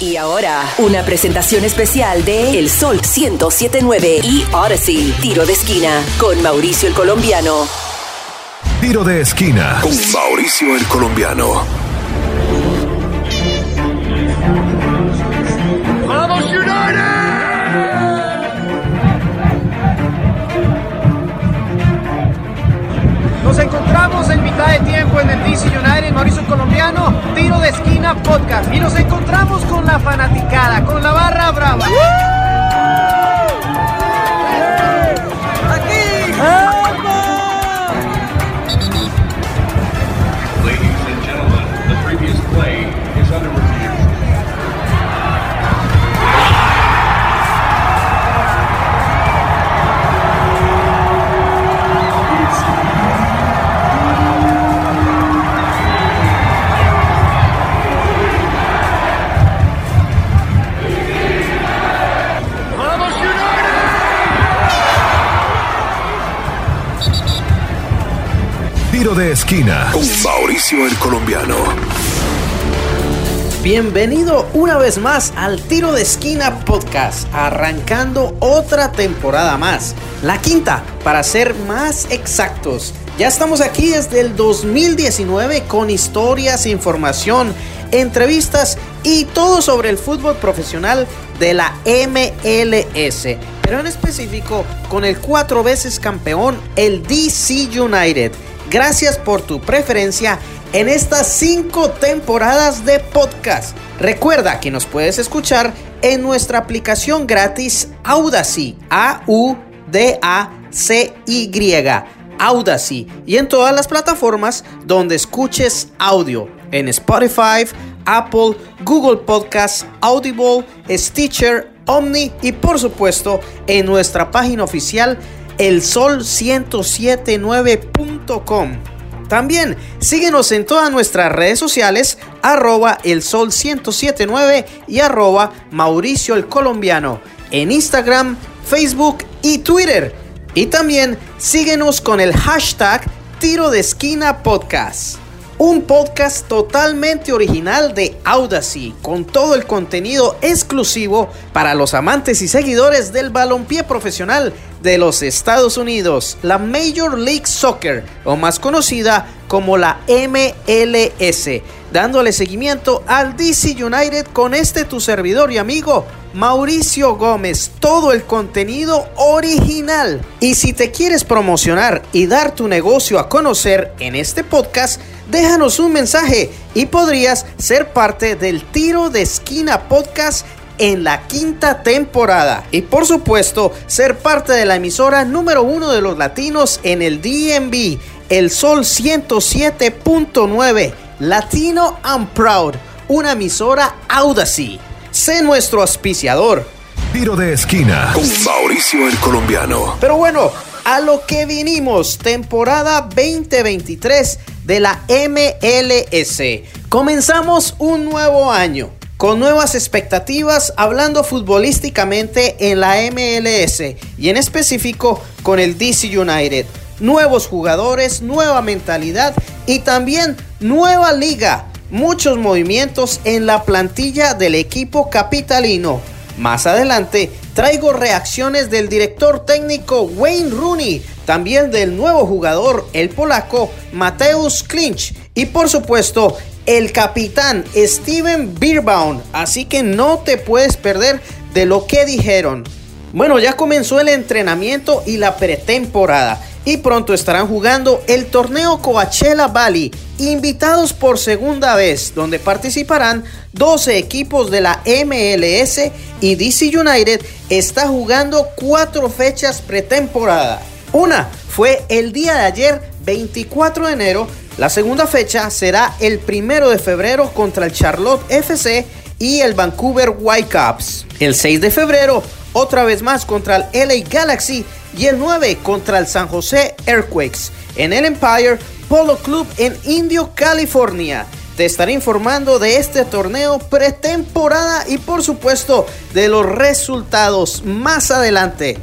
Y ahora, una presentación especial de El Sol 1079 y Odyssey, tiro de esquina, con Mauricio el Colombiano. Tiro de esquina con Mauricio el Colombiano. Nos encontramos en mitad de tiempo en el DC United, Mauricio Colombiano, tiro de esquina podcast. Y nos encontramos con la fanaticada, con la barra brava. Esquina con Mauricio el Colombiano. Bienvenido una vez más al Tiro de Esquina Podcast, arrancando otra temporada más, la quinta para ser más exactos. Ya estamos aquí desde el 2019 con historias, información, entrevistas y todo sobre el fútbol profesional de la MLS, pero en específico con el cuatro veces campeón, el DC United. Gracias por tu preferencia en estas cinco temporadas de podcast. Recuerda que nos puedes escuchar en nuestra aplicación gratis Audacy, A-U-D-A-C-Y, Audacy, y en todas las plataformas donde escuches audio, en Spotify, Apple, Google Podcasts, Audible, Stitcher, Omni y por supuesto en nuestra página oficial elsol1079.com. También síguenos en todas nuestras redes sociales, arroba el sol 1079 y arroba Mauricio el Colombiano, en Instagram, Facebook y Twitter. Y también síguenos con el hashtag Tiro de Esquina Podcast. Un podcast totalmente original de Audacy, con todo el contenido exclusivo para los amantes y seguidores del balompié profesional de los Estados Unidos, la Major League Soccer, o más conocida como la MLS, dándole seguimiento al DC United con este tu servidor y amigo Mauricio Gómez, todo el contenido original. Y si te quieres promocionar y dar tu negocio a conocer en este podcast, déjanos un mensaje y podrías ser parte del Tiro de Esquina Podcast en la quinta temporada. Y por supuesto, ser parte de la emisora número uno de los latinos en el DMV, el Sol 107.9, Latino and Proud, una emisora Audacy. Sé nuestro auspiciador. Tiro de esquina con Mauricio el Colombiano. Pero bueno, a lo que vinimos, temporada 2023 de la MLS. Comenzamos un nuevo año con nuevas expectativas hablando futbolísticamente en la MLS y en específico con el DC United. Nuevos jugadores, nueva mentalidad y también nueva liga. Muchos movimientos en la plantilla del equipo capitalino. Más adelante traigo reacciones del director técnico Wayne Rooney, también del nuevo jugador, el polaco Mateusz Klinch y por supuesto el capitán Steven Beerbaum. Así que no te puedes perder de lo que dijeron. Bueno, ya comenzó el entrenamiento y la pretemporada y pronto estarán jugando el torneo Coachella Valley, invitados por segunda vez, donde participarán 12 equipos de la MLS y DC United está jugando cuatro fechas pretemporada. Una fue el día de ayer, 24 de enero. La segunda fecha será el primero de febrero contra el Charlotte FC y el Vancouver Whitecaps. El 6 de febrero, otra vez más contra el LA Galaxy y el 9 contra el San José Earthquakes en el Empire Polo Club en Indio, California. Te estaré informando de este torneo pretemporada y por supuesto de los resultados más adelante.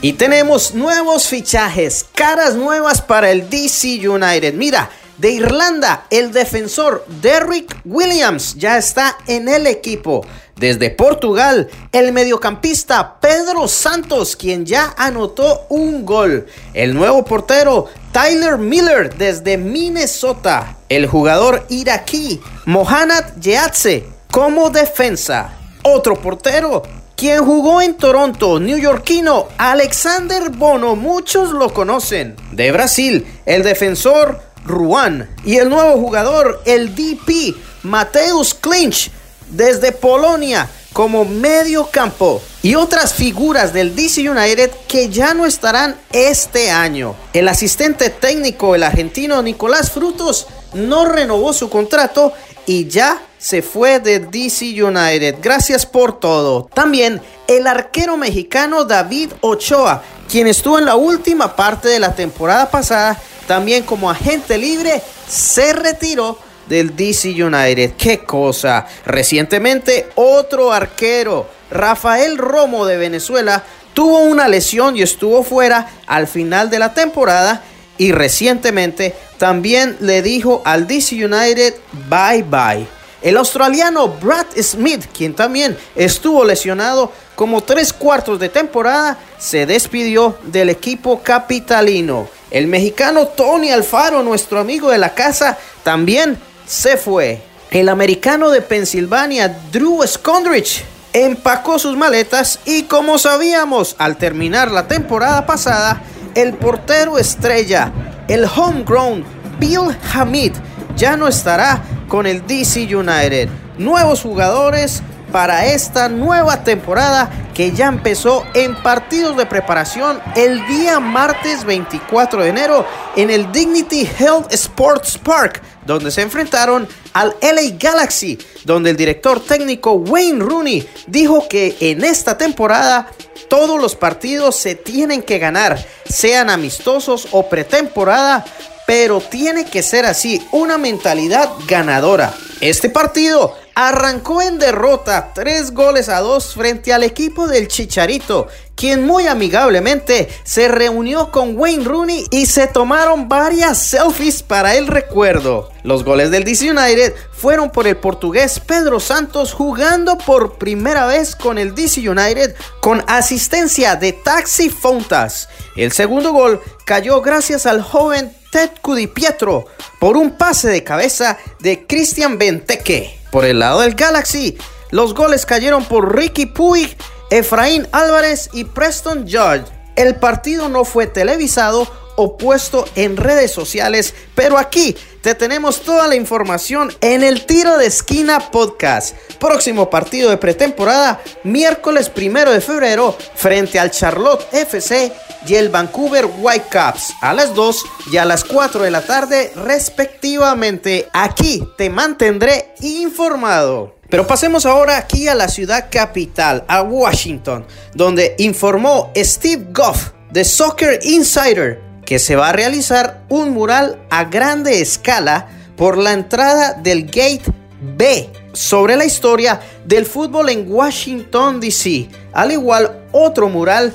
Y tenemos nuevos fichajes, caras nuevas para el DC United. Mira, De Irlanda, el defensor Derrick Williams ya está en el equipo. Desde Portugal, el mediocampista Pedro Santos, quien ya anotó un gol. El nuevo portero Tyler Miller desde Minnesota. El jugador iraquí Mohanad Yeatse como defensa. Otro portero, quien jugó en Toronto, neoyorquino Alexander Bono, muchos lo conocen. De Brasil, el defensor Ruan. Y el nuevo jugador, el DP Mateus Clinch desde Polonia como medio campo y otras figuras del DC United que ya no estarán este año. El asistente técnico, el argentino Nicolás Frutos, no renovó su contrato y ya se fue de DC United. Gracias por todo. También el arquero mexicano David Ochoa, quien estuvo en la última parte de la temporada pasada, también como agente libre, se retiró del DC United. Qué cosa. Recientemente otro arquero, Rafael Romo de Venezuela, tuvo una lesión y estuvo fuera al final de la temporada y recientemente también le dijo al DC United bye bye. El australiano Brad Smith, quien también estuvo lesionado como tres cuartos de temporada, se despidió del equipo capitalino. El mexicano Tony Alfaro, nuestro amigo de la casa, también se fue. El americano de Pensilvania, Drew Skondrich, empacó sus maletas y como sabíamos al terminar la temporada pasada, el portero estrella, el homegrown Bill Hamid, ya no estará con el DC United. Nuevos jugadores para esta nueva temporada que ya empezó en partidos de preparación el día martes 24 de enero en el Dignity Health Sports Park donde se enfrentaron al LA Galaxy, donde el director técnico Wayne Rooney dijo que en esta temporada todos los partidos se tienen que ganar, sean amistosos o pretemporada, pero tiene que ser así, una mentalidad ganadora. Este partido arrancó en derrota, tres goles a dos frente al equipo del Chicharito, quien muy amigablemente se reunió con Wayne Rooney y se tomaron varias selfies para el recuerdo. Los goles del DC United fueron por el portugués Pedro Santos jugando por primera vez con el DC United con asistencia de Taxi Fontas. El segundo gol cayó gracias al joven Ted Cudipietro por un pase de cabeza de Christian Benteke. Por el lado del Galaxy, los goles cayeron por Ricky Puig, Efraín Álvarez y Preston George. El partido no fue televisado o puesto en redes sociales, pero aquí te tenemos toda la información en el Tiro de Esquina Podcast. Próximo partido de pretemporada, miércoles primero de febrero, frente al Charlotte FC y el Vancouver Whitecaps a las 2 y a las 4 de la tarde respectivamente. Aquí te mantendré informado. Pero pasemos ahora aquí a la ciudad capital, a Washington, donde informó Steve Goff de Soccer Insider que se va a realizar un mural a grande escala por la entrada del Gate B sobre la historia del fútbol en Washington, D.C. Al igual otro mural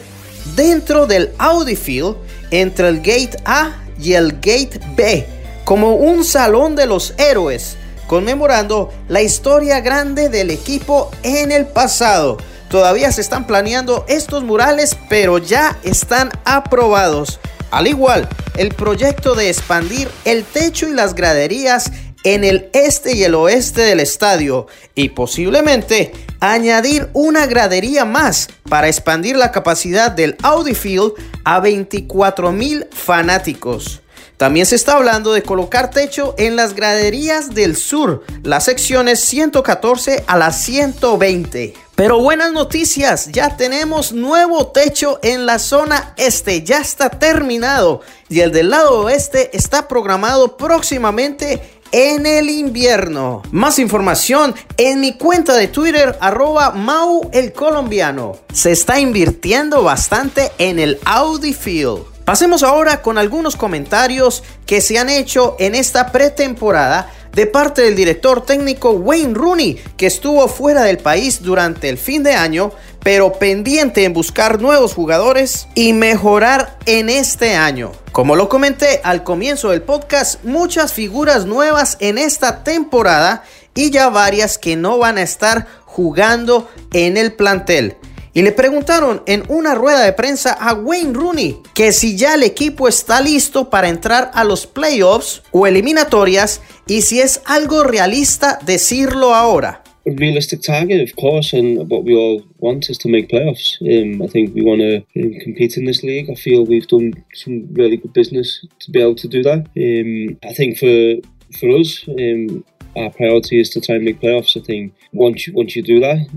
dentro del Audi Field entre el Gate A y el Gate B, como un salón de los héroes, conmemorando la historia grande del equipo en el pasado. Todavía se están planeando estos murales, pero ya están aprobados. Al igual, el proyecto de expandir el techo y las graderías en el este y el oeste del estadio y posiblemente añadir una gradería más para expandir la capacidad del Audi Field a 24 mil fanáticos. También se está hablando de colocar techo en las graderías del sur, las secciones 114 a las 120. Pero buenas noticias, ya tenemos nuevo techo en la zona este, ya está terminado y el del lado oeste está programado próximamente en el invierno. Más información en mi cuenta de Twitter, arroba Mau el Colombiano. Se está invirtiendo bastante en el Audi Field. Pasemos ahora con algunos comentarios que se han hecho en esta pretemporada de parte del director técnico Wayne Rooney, que estuvo fuera del país durante el fin de año, pero pendiente en buscar nuevos jugadores y mejorar en este año. Como lo comenté al comienzo del podcast, muchas figuras nuevas en esta temporada y ya varias que no van a estar jugando en el plantel. Y le preguntaron en una rueda de prensa a Wayne Rooney que si ya el equipo está listo para entrar a los playoffs o eliminatorias y si es algo realista decirlo ahora. a realistic target, of course, and what we all want is to make playoffs. Um, I think we want to um, compete in this league. I feel we've done some really good business to be able to do that. Um, I think for for us, um, our priority is to try and make playoffs. I think once you, once you do that,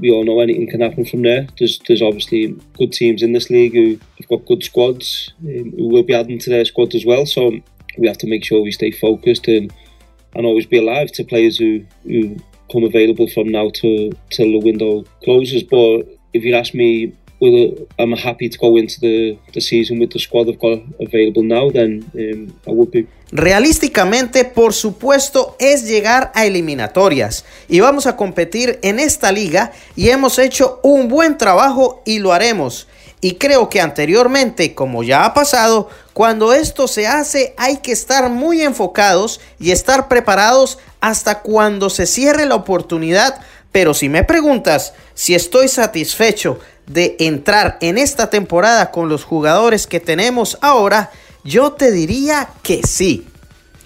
we all know anything can happen from there. There's there's obviously good teams in this league who have got good squads um, who will be adding to their squad as well. So we have to make sure we stay focused and and always be alive to players who who come available from now to till the window closes. But if you ask me, will I'm happy to go into the, the season with the squad I've got available now, then I would be. Realísticamente, por supuesto, es llegar a eliminatorias y vamos a competir en esta liga y hemos hecho un buen trabajo y lo haremos. Y creo que anteriormente, como ya ha pasado, cuando esto se hace hay que estar muy enfocados y estar preparados hasta cuando se cierre la oportunidad. Pero si me preguntas si estoy satisfecho de entrar en esta temporada con los jugadores que tenemos ahora, yo te diría que sí.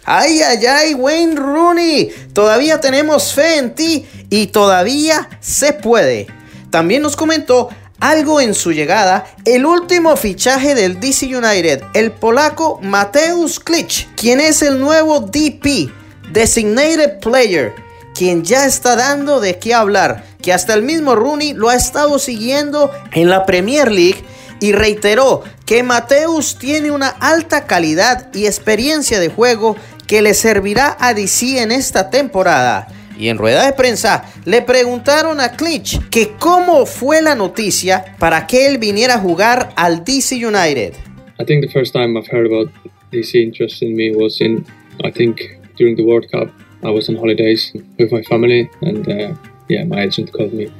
Ay, ay, ay, Wayne Rooney, todavía tenemos fe en ti y todavía se puede. También nos comentó algo en su llegada, el último fichaje del DC United, el polaco Mateusz Klich, quien es el nuevo DP, Designated Player, quien ya está dando de qué hablar, que hasta el mismo Rooney lo ha estado siguiendo en la Premier League y reiteró que Mateus tiene una alta calidad y experiencia de juego que le servirá a DC en esta temporada. Y en rueda de prensa le preguntaron a Klitsch que cómo fue la noticia para que él viniera a jugar al DC United. I think the first time I've heard about DC interest in me was in, I think, during the World Cup. I was on holidays with my family, and uh, yeah, my agent called me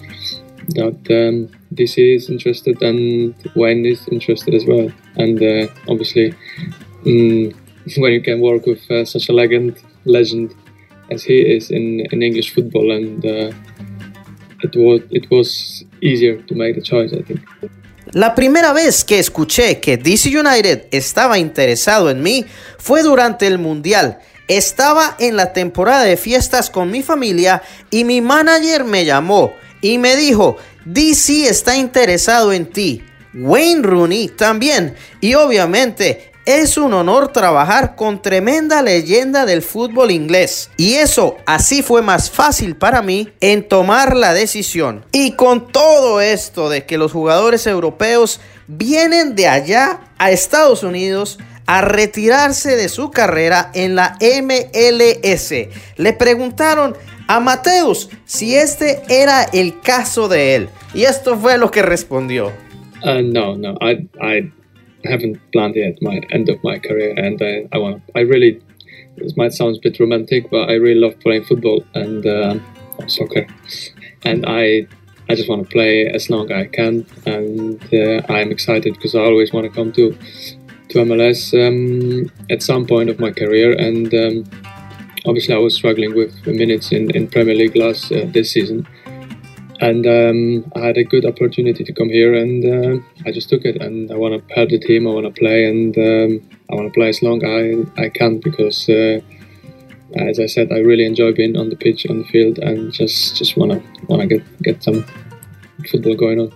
that um, DC is interested and Wayne is interested as well. And uh, obviously, mm, when you can work with uh, such a legend, legend as he is in, in English football, and uh, it was it was easier to make the choice, I think. La primera vez que escuché que DC United estaba interesado en mí fue durante el Mundial. Estaba en la temporada de fiestas con mi familia y mi manager me llamó y me dijo, DC está interesado en ti. Wayne Rooney también. Y obviamente es un honor trabajar con tremenda leyenda del fútbol inglés. Y eso así fue más fácil para mí en tomar la decisión. Y con todo esto de que los jugadores europeos vienen de allá a Estados Unidos a retirarse de su carrera en la MLS. Le preguntaron a Mateus si este era el caso de él. Y esto fue lo que respondió. Uh, no, no, I, I haven't planned yet my end of my career, and I, I want. I really. This might sound a bit romantic, but I really love playing football and uh, soccer, and I I just want to play as long as I can, and uh, I'm excited because I always want to come to to MLS um, at some point of my career, and um, obviously I was struggling with minutes in, in Premier League last uh, this season, and um, I had a good opportunity to come here, and uh, I just took it, and I want to help the team, I want to play, and um, I want to play as long as I, I can because. Uh, as I said, I really enjoy being on the pitch, on the field, and just just wanna wanna get get some football going on.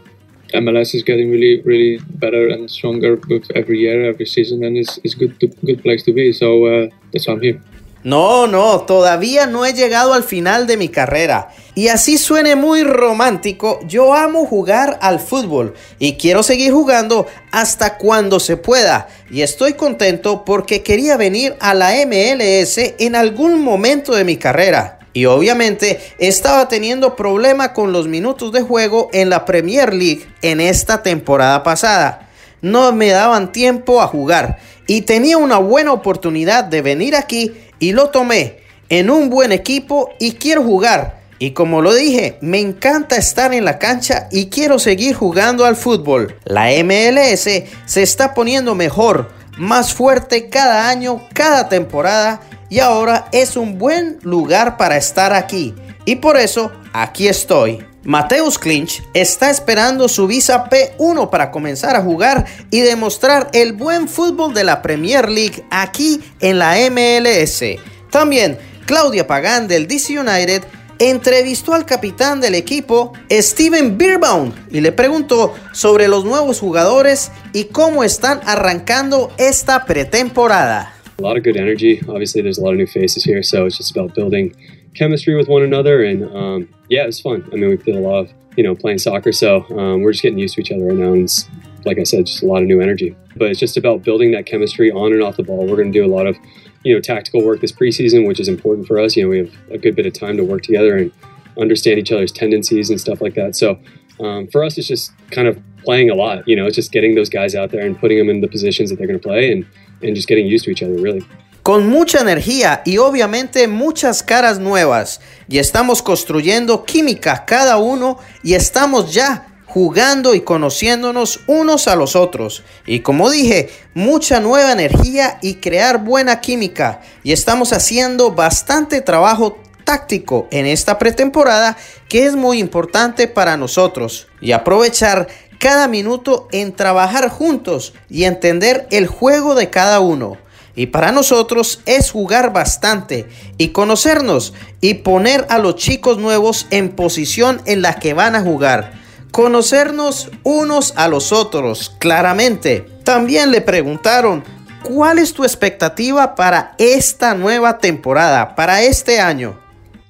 MLS is getting really, really better and stronger with every year, every season, and it's, it's good, to, good place to be. So uh, that's why I'm here. No, no, todavía no he llegado al final de mi carrera. Y así suene muy romántico, yo amo jugar al fútbol y quiero seguir jugando hasta cuando se pueda. Y estoy contento porque quería venir a la MLS en algún momento de mi carrera. Y obviamente estaba teniendo problema con los minutos de juego en la Premier League en esta temporada pasada. No me daban tiempo a jugar y tenía una buena oportunidad de venir aquí y lo tomé. en un buen equipo y quiero jugar. Y como lo dije, me encanta estar en la cancha y quiero seguir jugando al fútbol. La MLS se está poniendo mejor, más fuerte cada año, cada temporada y ahora es un buen lugar para estar aquí. Y por eso aquí estoy. Mateus Clinch está esperando su visa P1 para comenzar a jugar y demostrar el buen fútbol de la Premier League aquí en la MLS. También Claudia Pagán del DC United entrevistó al capitán del equipo, Steven Beerbaum, y le preguntó sobre los nuevos jugadores y cómo están arrancando esta pretemporada. A lot of good energy. Obviously, there's a lot of new faces here, so it's just about building chemistry with one another. And um, yeah, it's fun. I mean, we did a lot of you know playing soccer, so um, we're just getting used to each other right now. And it's like I said, just a lot of new energy. But it's just about building that chemistry on and off the ball. We're going to do a lot of you know tactical work this preseason, which is important for us. You know, we have a good bit of time to work together and understand each other's tendencies and stuff like that. So um, for us, it's just kind of playing a lot. You know, it's just getting those guys out there and putting them in the positions that they're going to play and and just getting used to each other, really. con mucha energía y obviamente muchas caras nuevas. Y estamos construyendo química cada uno y estamos ya jugando y conociéndonos unos a los otros. Y como dije, mucha nueva energía y crear buena química. Y estamos haciendo bastante trabajo táctico en esta pretemporada que es muy importante para nosotros. Y aprovechar cada minuto en trabajar juntos y entender el juego de cada uno. Y para nosotros es jugar bastante y conocernos y poner a los chicos nuevos en posición en la que van a jugar. Conocernos unos a los otros, claramente. También le preguntaron, ¿cuál es tu expectativa para esta nueva temporada, para este año?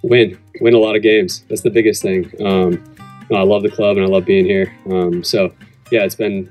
Win, win a lot of games. That's the biggest thing. Um, I love the club and I love being here. Um, so yeah, it's been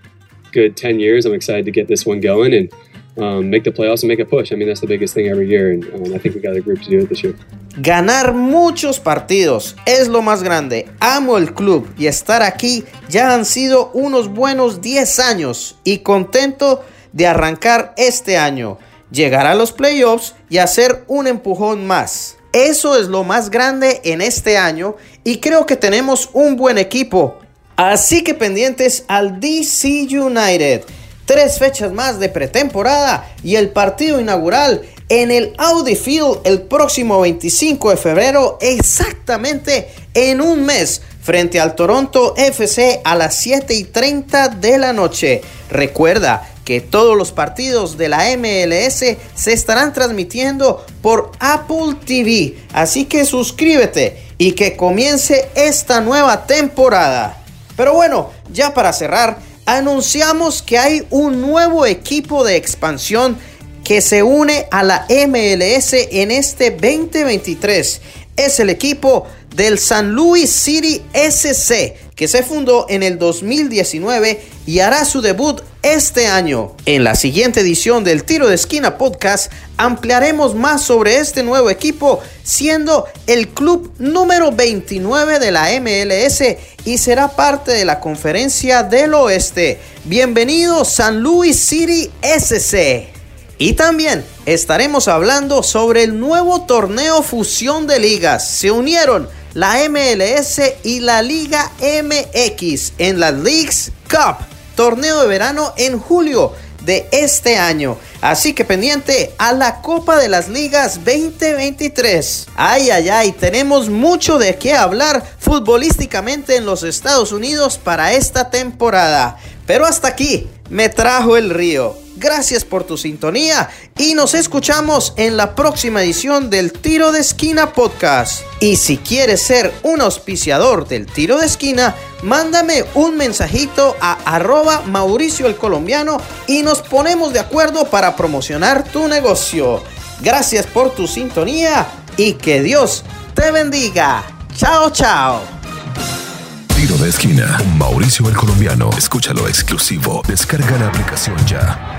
good 10 years. I'm excited to get this one going and um, make the playoffs and make a push. I mean, that's the biggest thing every year, and um, I think we got a group to do it this year. Ganar muchos partidos es lo más grande. Amo el club y estar aquí ya han sido unos buenos 10 años y contento de arrancar este año, llegar a los playoffs y hacer un empujón más. Eso es lo más grande en este año y creo que tenemos un buen equipo. Así que pendientes al DC United tres fechas más de pretemporada y el partido inaugural en el Audi Field el próximo 25 de febrero, exactamente en un mes, frente al Toronto FC a las 7 y 30 de la noche. Recuerda que todos los partidos de la MLS se estarán transmitiendo por Apple TV, así que suscríbete y que comience esta nueva temporada. Pero bueno, ya para cerrar, anunciamos que hay un nuevo equipo de expansión que se une a la MLS en este 2023. Es el equipo del San Luis City SC, que se fundó en el 2019 y hará su debut este año. En la siguiente edición del Tiro de Esquina Podcast ampliaremos más sobre este nuevo equipo, siendo el club número 29 de la MLS y será parte de la conferencia del oeste. Bienvenido San Luis City SC. Y también estaremos hablando sobre el nuevo torneo fusión de ligas. Se unieron la MLS y la Liga MX en la Leagues Cup, torneo de verano en julio de este año. Así que pendiente a la Copa de las Ligas 2023. Ay, ay, ay, tenemos mucho de qué hablar futbolísticamente en los Estados Unidos para esta temporada. Pero hasta aquí me trajo el río. Gracias por tu sintonía y nos escuchamos en la próxima edición del Tiro de Esquina Podcast. Y si quieres ser un auspiciador del Tiro de Esquina, mándame un mensajito a arroba Mauricio el Colombiano y nos ponemos de acuerdo para promocionar tu negocio. Gracias por tu sintonía y que Dios te bendiga. Chao, chao. Tiro de esquina Mauricio el Colombiano. Escúchalo exclusivo. Descarga la aplicación ya.